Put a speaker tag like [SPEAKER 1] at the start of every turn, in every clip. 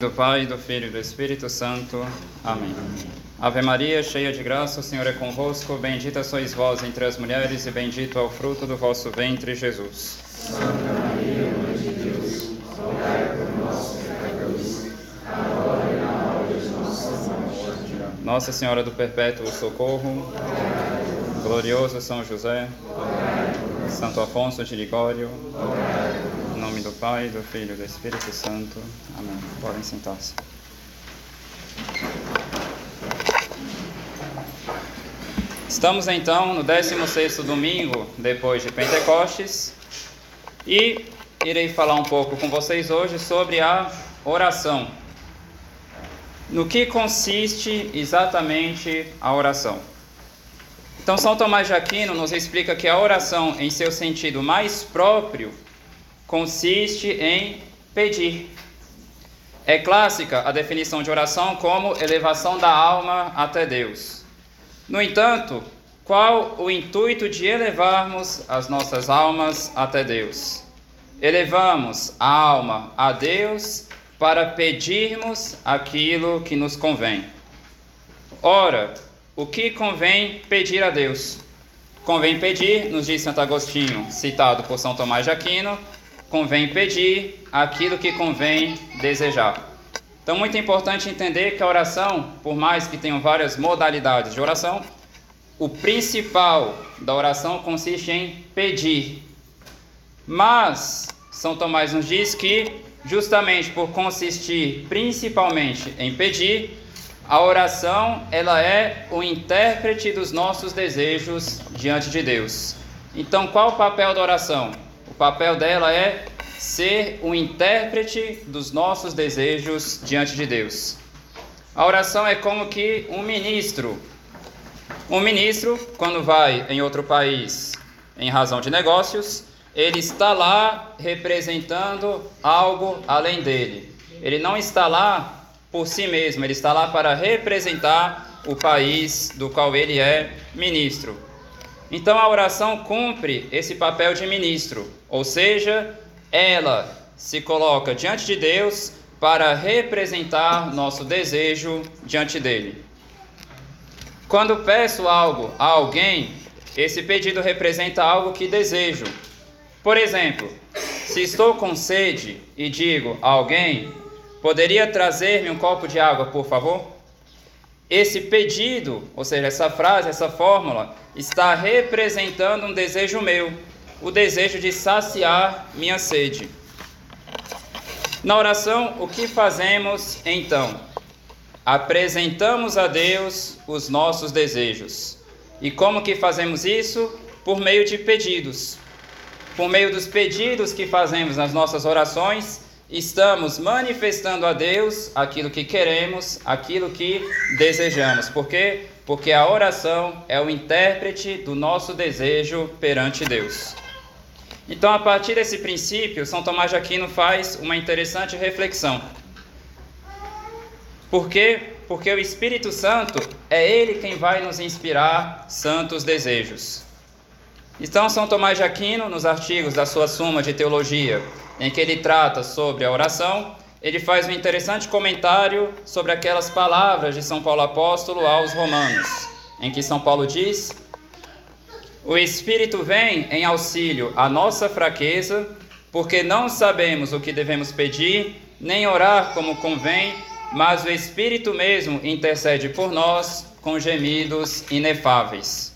[SPEAKER 1] Do Pai, do Filho e do Espírito Santo. Amém. Ave Maria, cheia de graça, o Senhor é convosco. Bendita sois vós entre as mulheres, e bendito é o fruto do vosso ventre, Jesus.
[SPEAKER 2] Santa Maria, Mãe de Deus, rogai por nós, pecadores, agora e na hora de nossa morte.
[SPEAKER 1] Nossa Senhora do Perpétuo Socorro. Glorioso São José. Santo Afonso de Ligório. Nome do Pai, do Filho e do Espírito Santo. Amém. Podem sentar-se. Estamos então no 16º domingo depois de Pentecostes e irei falar um pouco com vocês hoje sobre a oração. No que consiste exatamente a oração? Então, São Tomás de Aquino nos explica que a oração, em seu sentido mais próprio, consiste em pedir. É clássica a definição de oração como elevação da alma até Deus. No entanto, qual o intuito de elevarmos as nossas almas até Deus? Elevamos a alma a Deus para pedirmos aquilo que nos convém. Ora, o que convém pedir a Deus? Convém pedir, nos diz Santo Agostinho, citado por São Tomás de Aquino, convém pedir aquilo que convém desejar. Então, muito importante entender que a oração, por mais que tenham várias modalidades de oração, o principal da oração consiste em pedir. Mas São Tomás nos diz que, justamente por consistir principalmente em pedir, a oração ela é o intérprete dos nossos desejos diante de Deus. Então, qual o papel da oração? Papel dela é ser o intérprete dos nossos desejos diante de Deus. A oração é como que um ministro. Um ministro, quando vai em outro país em razão de negócios, ele está lá representando algo além dele. Ele não está lá por si mesmo, ele está lá para representar o país do qual ele é ministro. Então a oração cumpre esse papel de ministro, ou seja, ela se coloca diante de Deus para representar nosso desejo diante dele. Quando peço algo a alguém, esse pedido representa algo que desejo. Por exemplo, se estou com sede e digo a alguém, poderia trazer-me um copo de água, por favor? Esse pedido, ou seja, essa frase, essa fórmula, está representando um desejo meu, o desejo de saciar minha sede. Na oração, o que fazemos então? Apresentamos a Deus os nossos desejos. E como que fazemos isso? Por meio de pedidos. Por meio dos pedidos que fazemos nas nossas orações, estamos manifestando a Deus aquilo que queremos, aquilo que desejamos. Por quê? Porque a oração é o intérprete do nosso desejo perante Deus. Então, a partir desse princípio, São Tomás de Aquino faz uma interessante reflexão. Por quê? Porque o Espírito Santo é ele quem vai nos inspirar santos desejos. Então, São Tomás de Aquino, nos artigos da sua Suma de Teologia, em que ele trata sobre a oração, ele faz um interessante comentário sobre aquelas palavras de São Paulo Apóstolo aos Romanos, em que São Paulo diz: O Espírito vem em auxílio à nossa fraqueza, porque não sabemos o que devemos pedir, nem orar como convém, mas o Espírito mesmo intercede por nós com gemidos inefáveis.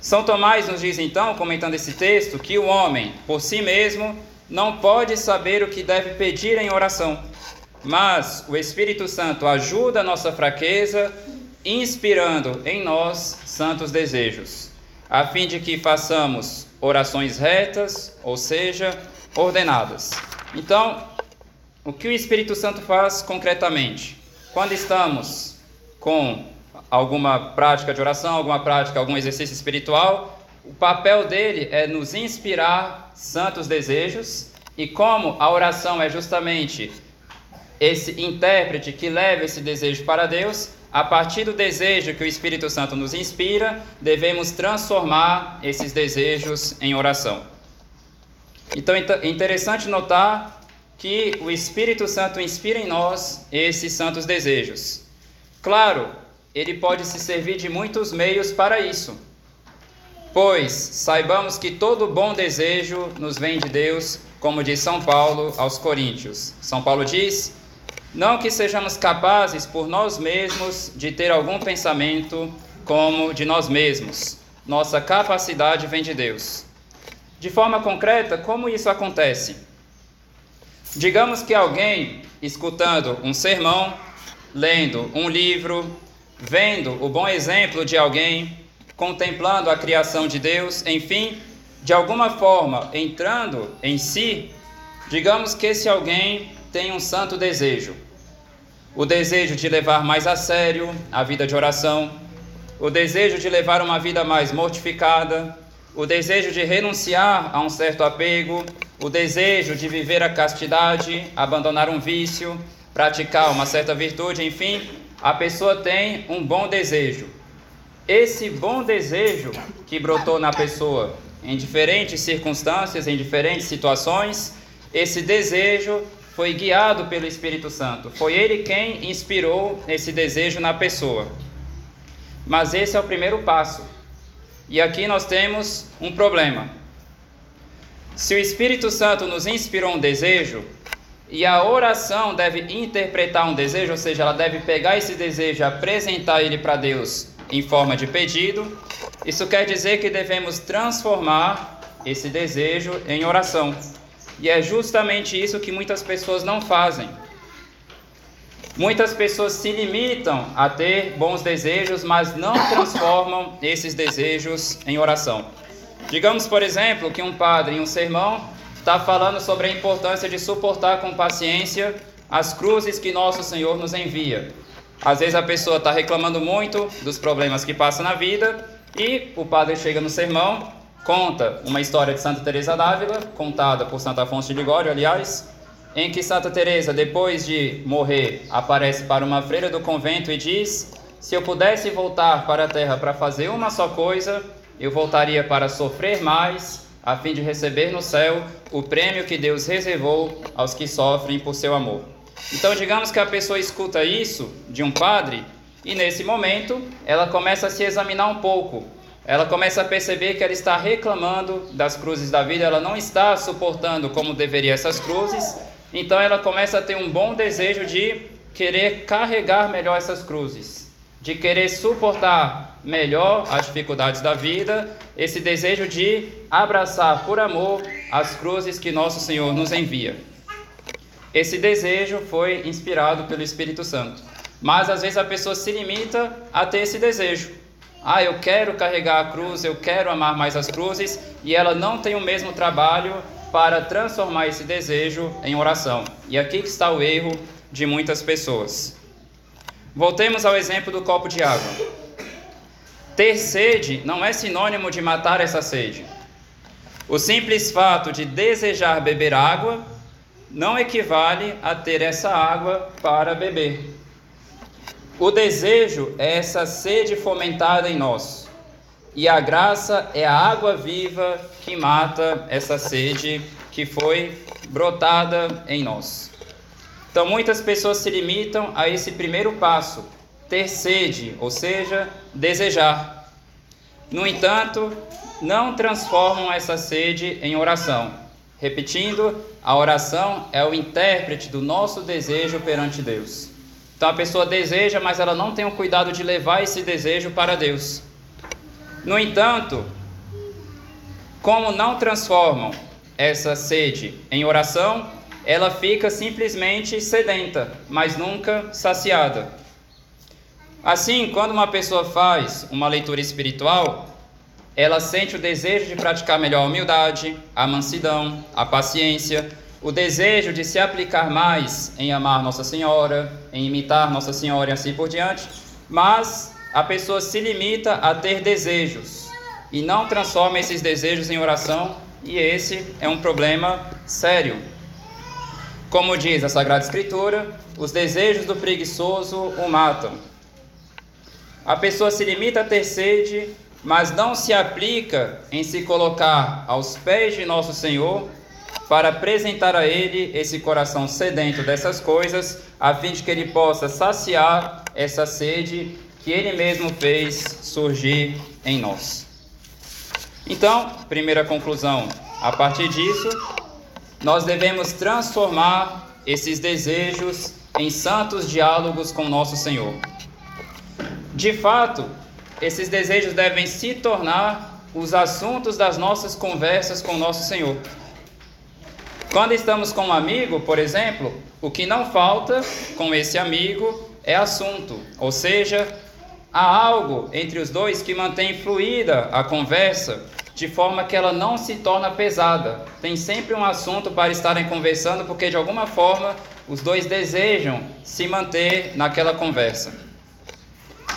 [SPEAKER 1] São Tomás nos diz então, comentando esse texto, que o homem, por si mesmo, não pode saber o que deve pedir em oração, mas o Espírito Santo ajuda a nossa fraqueza, inspirando em nós santos desejos, a fim de que façamos orações retas, ou seja, ordenadas. Então, o que o Espírito Santo faz concretamente? Quando estamos com alguma prática de oração, alguma prática, algum exercício espiritual, o papel dele é nos inspirar santos desejos, e como a oração é justamente esse intérprete que leva esse desejo para Deus, a partir do desejo que o Espírito Santo nos inspira, devemos transformar esses desejos em oração. Então é interessante notar que o Espírito Santo inspira em nós esses santos desejos. Claro, ele pode se servir de muitos meios para isso. Pois saibamos que todo bom desejo nos vem de Deus, como diz São Paulo aos Coríntios. São Paulo diz: Não que sejamos capazes por nós mesmos de ter algum pensamento como de nós mesmos. Nossa capacidade vem de Deus. De forma concreta, como isso acontece? Digamos que alguém, escutando um sermão, lendo um livro, vendo o bom exemplo de alguém, contemplando a criação de Deus, enfim, de alguma forma entrando em si, digamos que esse alguém tem um santo desejo. O desejo de levar mais a sério a vida de oração, o desejo de levar uma vida mais mortificada, o desejo de renunciar a um certo apego, o desejo de viver a castidade, abandonar um vício, praticar uma certa virtude, enfim, a pessoa tem um bom desejo. Esse bom desejo que brotou na pessoa em diferentes circunstâncias, em diferentes situações, esse desejo foi guiado pelo Espírito Santo. Foi ele quem inspirou esse desejo na pessoa. Mas esse é o primeiro passo. E aqui nós temos um problema. Se o Espírito Santo nos inspirou um desejo, e a oração deve interpretar um desejo, ou seja, ela deve pegar esse desejo e apresentar ele para Deus em forma de pedido, isso quer dizer que devemos transformar esse desejo em oração. E é justamente isso que muitas pessoas não fazem. Muitas pessoas se limitam a ter bons desejos, mas não transformam esses desejos em oração. Digamos, por exemplo, que um padre em um sermão está falando sobre a importância de suportar com paciência as cruzes que nosso Senhor nos envia. Às vezes a pessoa está reclamando muito dos problemas que passa na vida e o padre chega no sermão, conta uma história de Santa Teresa d'Ávila, contada por Santa Afonso de Ligório, aliás, em que Santa Teresa, depois de morrer, aparece para uma freira do convento e diz: "Se eu pudesse voltar para a terra para fazer uma só coisa, eu voltaria para sofrer mais, a fim de receber no céu o prêmio que Deus reservou aos que sofrem por seu amor." Então, digamos que a pessoa escuta isso de um padre e nesse momento ela começa a se examinar um pouco. Ela começa a perceber que ela está reclamando das cruzes da vida, ela não está suportando como deveria essas cruzes então ela começa a ter um bom desejo de querer carregar melhor essas cruzes, de querer suportar melhor as dificuldades da vida, esse desejo de abraçar por amor as cruzes que nosso Senhor nos envia. Esse desejo foi inspirado pelo Espírito Santo. Mas às vezes a pessoa se limita a ter esse desejo. Ah, eu quero carregar a cruz, eu quero amar mais as cruzes, e ela não tem o mesmo trabalho para transformar esse desejo em oração. E aqui está o erro de muitas pessoas. Voltemos ao exemplo do copo de água. Ter sede não é sinônimo de matar essa sede. O simples fato de desejar beber água não equivale a ter essa água para beber. O desejo é essa sede fomentada em nós. E a graça é a água viva que mata essa sede que foi brotada em nós. Então, muitas pessoas se limitam a esse primeiro passo, ter sede, ou seja, desejar. No entanto, não transformam essa sede em oração. Repetindo, a oração é o intérprete do nosso desejo perante Deus. Então a pessoa deseja, mas ela não tem o cuidado de levar esse desejo para Deus. No entanto, como não transformam essa sede em oração, ela fica simplesmente sedenta, mas nunca saciada. Assim, quando uma pessoa faz uma leitura espiritual, ela sente o desejo de praticar melhor a humildade, a mansidão, a paciência, o desejo de se aplicar mais em amar Nossa Senhora, em imitar Nossa Senhora e assim por diante, mas a pessoa se limita a ter desejos e não transforma esses desejos em oração, e esse é um problema sério. Como diz a Sagrada Escritura, os desejos do preguiçoso o matam. A pessoa se limita a ter sede, mas não se aplica em se colocar aos pés de nosso Senhor para apresentar a Ele esse coração sedento dessas coisas, a fim de que Ele possa saciar essa sede que Ele mesmo fez surgir em nós. Então, primeira conclusão, a partir disso, nós devemos transformar esses desejos em santos diálogos com nosso Senhor. De fato, esses desejos devem se tornar os assuntos das nossas conversas com nosso Senhor. Quando estamos com um amigo, por exemplo, o que não falta com esse amigo é assunto, ou seja, há algo entre os dois que mantém fluida a conversa de forma que ela não se torna pesada. Tem sempre um assunto para estarem conversando, porque de alguma forma os dois desejam se manter naquela conversa.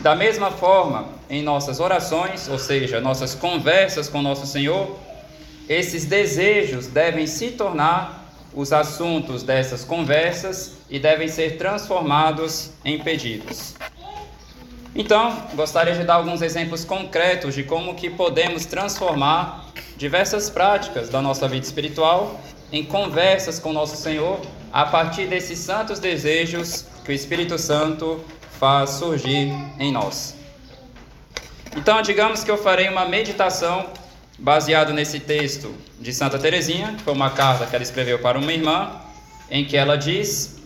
[SPEAKER 1] Da mesma forma, em nossas orações, ou seja, nossas conversas com nosso Senhor, esses desejos devem se tornar os assuntos dessas conversas e devem ser transformados em pedidos. Então, gostaria de dar alguns exemplos concretos de como que podemos transformar diversas práticas da nossa vida espiritual em conversas com nosso Senhor a partir desses santos desejos que o Espírito Santo faz surgir em nós. Então, digamos que eu farei uma meditação baseado nesse texto de Santa Teresinha, foi uma carta que ela escreveu para uma irmã, em que ela diz: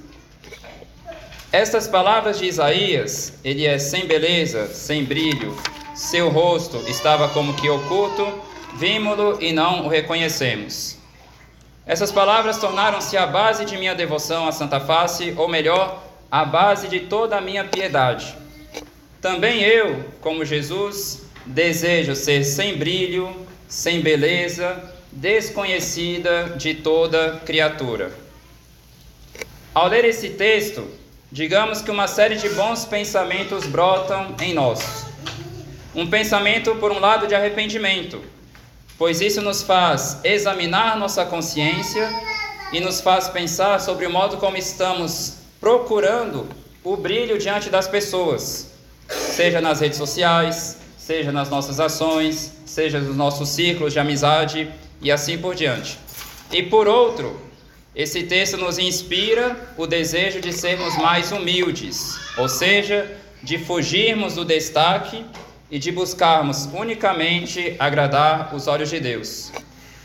[SPEAKER 1] Estas palavras de Isaías, ele é sem beleza, sem brilho, seu rosto estava como que oculto, vimos-lo e não o reconhecemos. Essas palavras tornaram-se a base de minha devoção à Santa Face, ou melhor, a base de toda a minha piedade. Também eu, como Jesus, desejo ser sem brilho, sem beleza, desconhecida de toda criatura. Ao ler esse texto, digamos que uma série de bons pensamentos brotam em nós. Um pensamento, por um lado, de arrependimento, pois isso nos faz examinar nossa consciência e nos faz pensar sobre o modo como estamos procurando o brilho diante das pessoas, seja nas redes sociais, seja nas nossas ações, seja nos nossos círculos de amizade e assim por diante. E por outro, esse texto nos inspira o desejo de sermos mais humildes, ou seja, de fugirmos do destaque e de buscarmos unicamente agradar os olhos de Deus.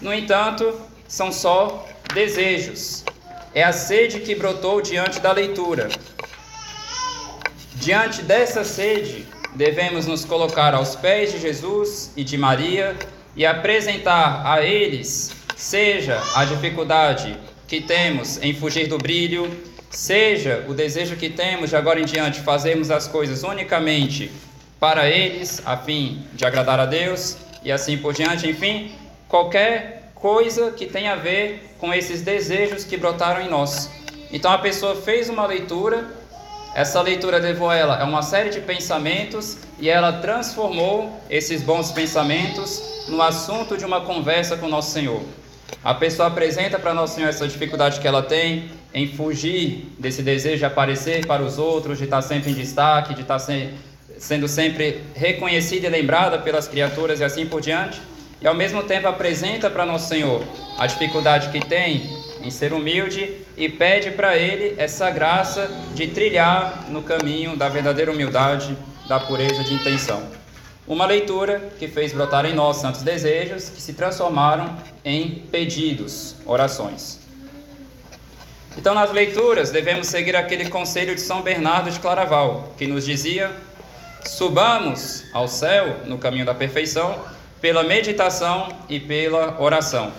[SPEAKER 1] No entanto, são só desejos. É a sede que brotou diante da leitura. Diante dessa sede, devemos nos colocar aos pés de Jesus e de Maria e apresentar a eles, seja a dificuldade que temos em fugir do brilho, seja o desejo que temos de agora em diante fazermos as coisas unicamente para eles, a fim de agradar a Deus e assim por diante, enfim, qualquer coisa que tenha a ver com esses desejos que brotaram em nós. Então a pessoa fez uma leitura essa leitura levou ela a uma série de pensamentos e ela transformou esses bons pensamentos no assunto de uma conversa com Nosso Senhor. A pessoa apresenta para Nosso Senhor essa dificuldade que ela tem em fugir desse desejo de aparecer para os outros, de estar sempre em destaque, de estar sendo sempre reconhecida e lembrada pelas criaturas e assim por diante. E ao mesmo tempo apresenta para Nosso Senhor a dificuldade que tem em ser humilde e pede para ele essa graça de trilhar no caminho da verdadeira humildade, da pureza de intenção. Uma leitura que fez brotar em nós santos desejos que se transformaram em pedidos, orações. Então, nas leituras, devemos seguir aquele conselho de São Bernardo de Claraval, que nos dizia: subamos ao céu no caminho da perfeição pela meditação e pela oração.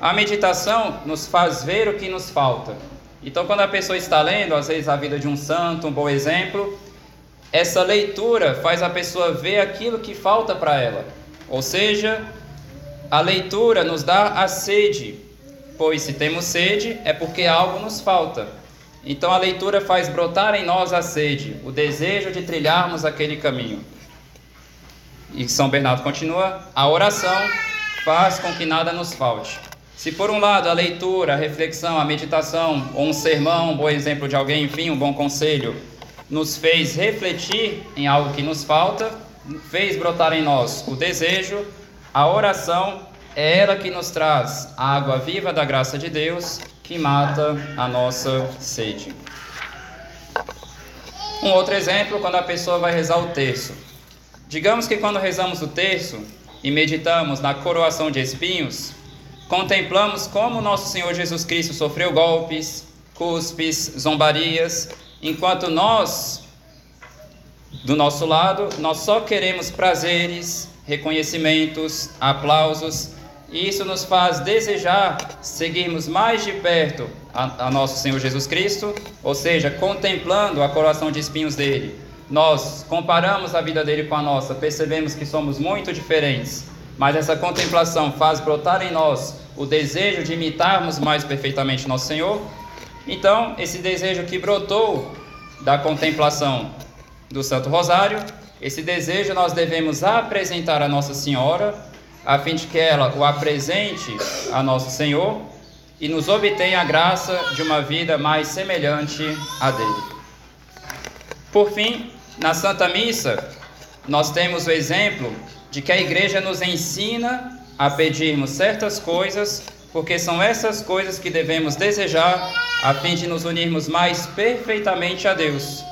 [SPEAKER 1] A meditação nos faz ver o que nos falta. Então, quando a pessoa está lendo, às vezes, a vida de um santo, um bom exemplo, essa leitura faz a pessoa ver aquilo que falta para ela. Ou seja, a leitura nos dá a sede, pois se temos sede é porque algo nos falta. Então, a leitura faz brotar em nós a sede, o desejo de trilharmos aquele caminho. E São Bernardo continua: a oração faz com que nada nos falte. Se por um lado a leitura, a reflexão, a meditação, ou um sermão, um bom exemplo de alguém, enfim, um bom conselho, nos fez refletir em algo que nos falta, fez brotar em nós o desejo, a oração é ela que nos traz a água viva da graça de Deus que mata a nossa sede. Um outro exemplo, quando a pessoa vai rezar o terço. Digamos que quando rezamos o terço e meditamos na coroação de espinhos, contemplamos como nosso Senhor Jesus Cristo sofreu golpes, cuspes, zombarias, enquanto nós, do nosso lado, nós só queremos prazeres, reconhecimentos, aplausos, e isso nos faz desejar seguirmos mais de perto a, a nosso Senhor Jesus Cristo, ou seja, contemplando a coroação de espinhos dele. Nós comparamos a vida dele com a nossa, percebemos que somos muito diferentes mas essa contemplação faz brotar em nós o desejo de imitarmos mais perfeitamente nosso Senhor. Então, esse desejo que brotou da contemplação do Santo Rosário, esse desejo nós devemos apresentar a Nossa Senhora, a fim de que ela o apresente a nosso Senhor e nos obtenha a graça de uma vida mais semelhante a dele. Por fim, na Santa Missa, nós temos o exemplo de que a igreja nos ensina a pedirmos certas coisas, porque são essas coisas que devemos desejar a fim de nos unirmos mais perfeitamente a Deus.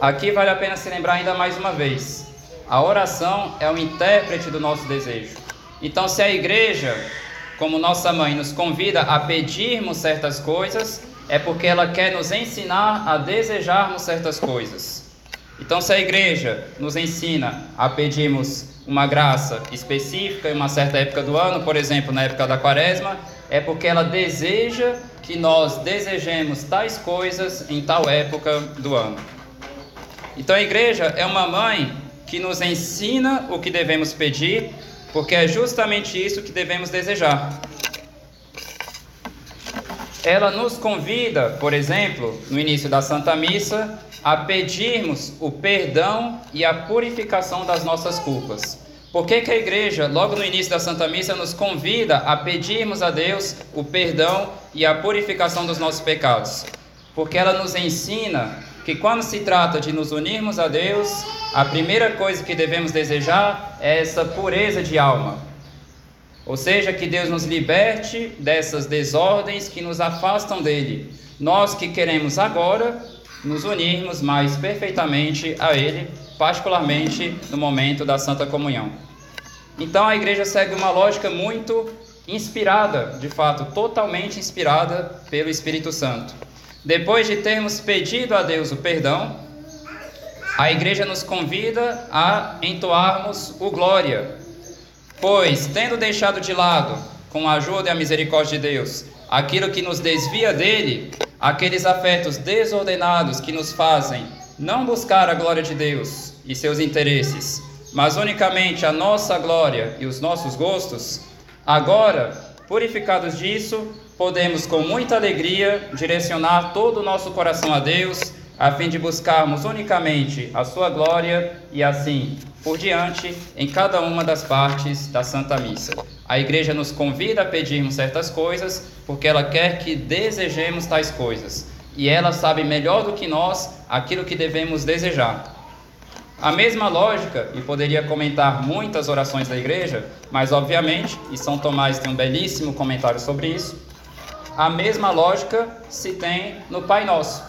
[SPEAKER 1] Aqui vale a pena se lembrar ainda mais uma vez: a oração é o intérprete do nosso desejo. Então, se a igreja, como nossa mãe, nos convida a pedirmos certas coisas, é porque ela quer nos ensinar a desejarmos certas coisas. Então, se a igreja nos ensina a pedirmos uma graça específica em uma certa época do ano, por exemplo, na época da quaresma, é porque ela deseja que nós desejemos tais coisas em tal época do ano. Então, a igreja é uma mãe que nos ensina o que devemos pedir, porque é justamente isso que devemos desejar. Ela nos convida, por exemplo, no início da Santa Missa, a pedirmos o perdão e a purificação das nossas culpas. Por que, que a igreja, logo no início da Santa Missa, nos convida a pedirmos a Deus o perdão e a purificação dos nossos pecados? Porque ela nos ensina que quando se trata de nos unirmos a Deus, a primeira coisa que devemos desejar é essa pureza de alma. Ou seja, que Deus nos liberte dessas desordens que nos afastam dele. Nós que queremos agora nos unirmos mais perfeitamente a Ele, particularmente no momento da Santa Comunhão. Então a igreja segue uma lógica muito inspirada, de fato, totalmente inspirada pelo Espírito Santo. Depois de termos pedido a Deus o perdão, a igreja nos convida a entoarmos o glória, pois, tendo deixado de lado, com a ajuda e a misericórdia de Deus, aquilo que nos desvia dele, aqueles afetos desordenados que nos fazem não buscar a glória de Deus e seus interesses, mas unicamente a nossa glória e os nossos gostos, agora, purificados disso, podemos com muita alegria direcionar todo o nosso coração a Deus, a fim de buscarmos unicamente a sua glória e assim por diante em cada uma das partes da Santa Missa. A igreja nos convida a pedirmos certas coisas porque ela quer que desejemos tais coisas. E ela sabe melhor do que nós aquilo que devemos desejar. A mesma lógica, e poderia comentar muitas orações da igreja, mas obviamente, e São Tomás tem um belíssimo comentário sobre isso, a mesma lógica se tem no Pai Nosso.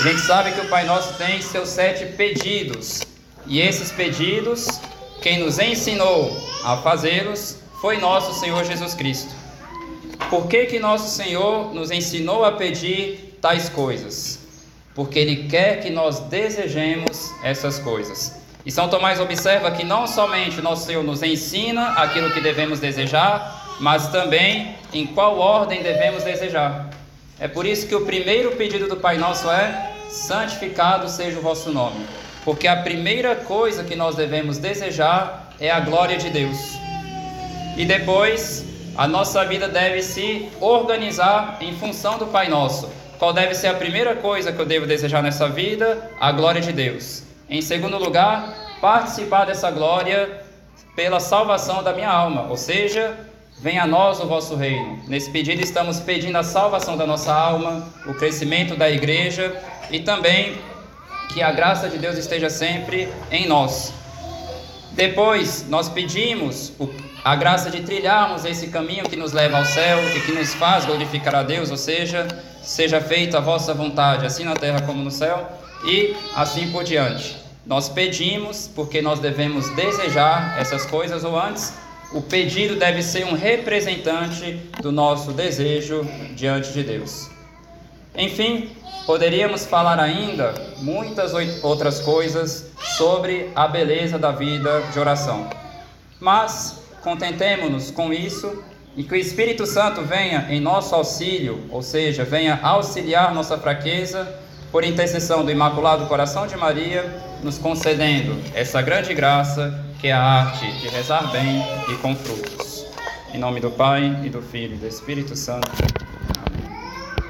[SPEAKER 1] A gente sabe que o Pai Nosso tem seus sete pedidos, e esses pedidos quem nos ensinou a fazê-los foi nosso Senhor Jesus Cristo. Por que, que nosso Senhor nos ensinou a pedir tais coisas? Porque Ele quer que nós desejemos essas coisas. E São Tomás observa que não somente nosso Senhor nos ensina aquilo que devemos desejar, mas também em qual ordem devemos desejar. É por isso que o primeiro pedido do Pai Nosso é: santificado seja o vosso nome. Porque a primeira coisa que nós devemos desejar é a glória de Deus. E depois, a nossa vida deve se organizar em função do Pai Nosso. Qual deve ser a primeira coisa que eu devo desejar nessa vida? A glória de Deus. Em segundo lugar, participar dessa glória pela salvação da minha alma, ou seja, venha a nós o vosso reino. Nesse pedido estamos pedindo a salvação da nossa alma, o crescimento da igreja e também que a graça de Deus esteja sempre em nós. Depois, nós pedimos a graça de trilharmos esse caminho que nos leva ao céu e que nos faz glorificar a Deus, ou seja, seja feita a vossa vontade, assim na terra como no céu, e assim por diante. Nós pedimos porque nós devemos desejar essas coisas, ou antes, o pedido deve ser um representante do nosso desejo diante de Deus. Enfim, poderíamos falar ainda muitas outras coisas sobre a beleza da vida de oração. Mas contentemo-nos com isso e que o Espírito Santo venha em nosso auxílio, ou seja, venha auxiliar nossa fraqueza, por intercessão do Imaculado Coração de Maria, nos concedendo essa grande graça que é a arte de rezar bem e com frutos. Em nome do Pai, e do Filho e do Espírito Santo.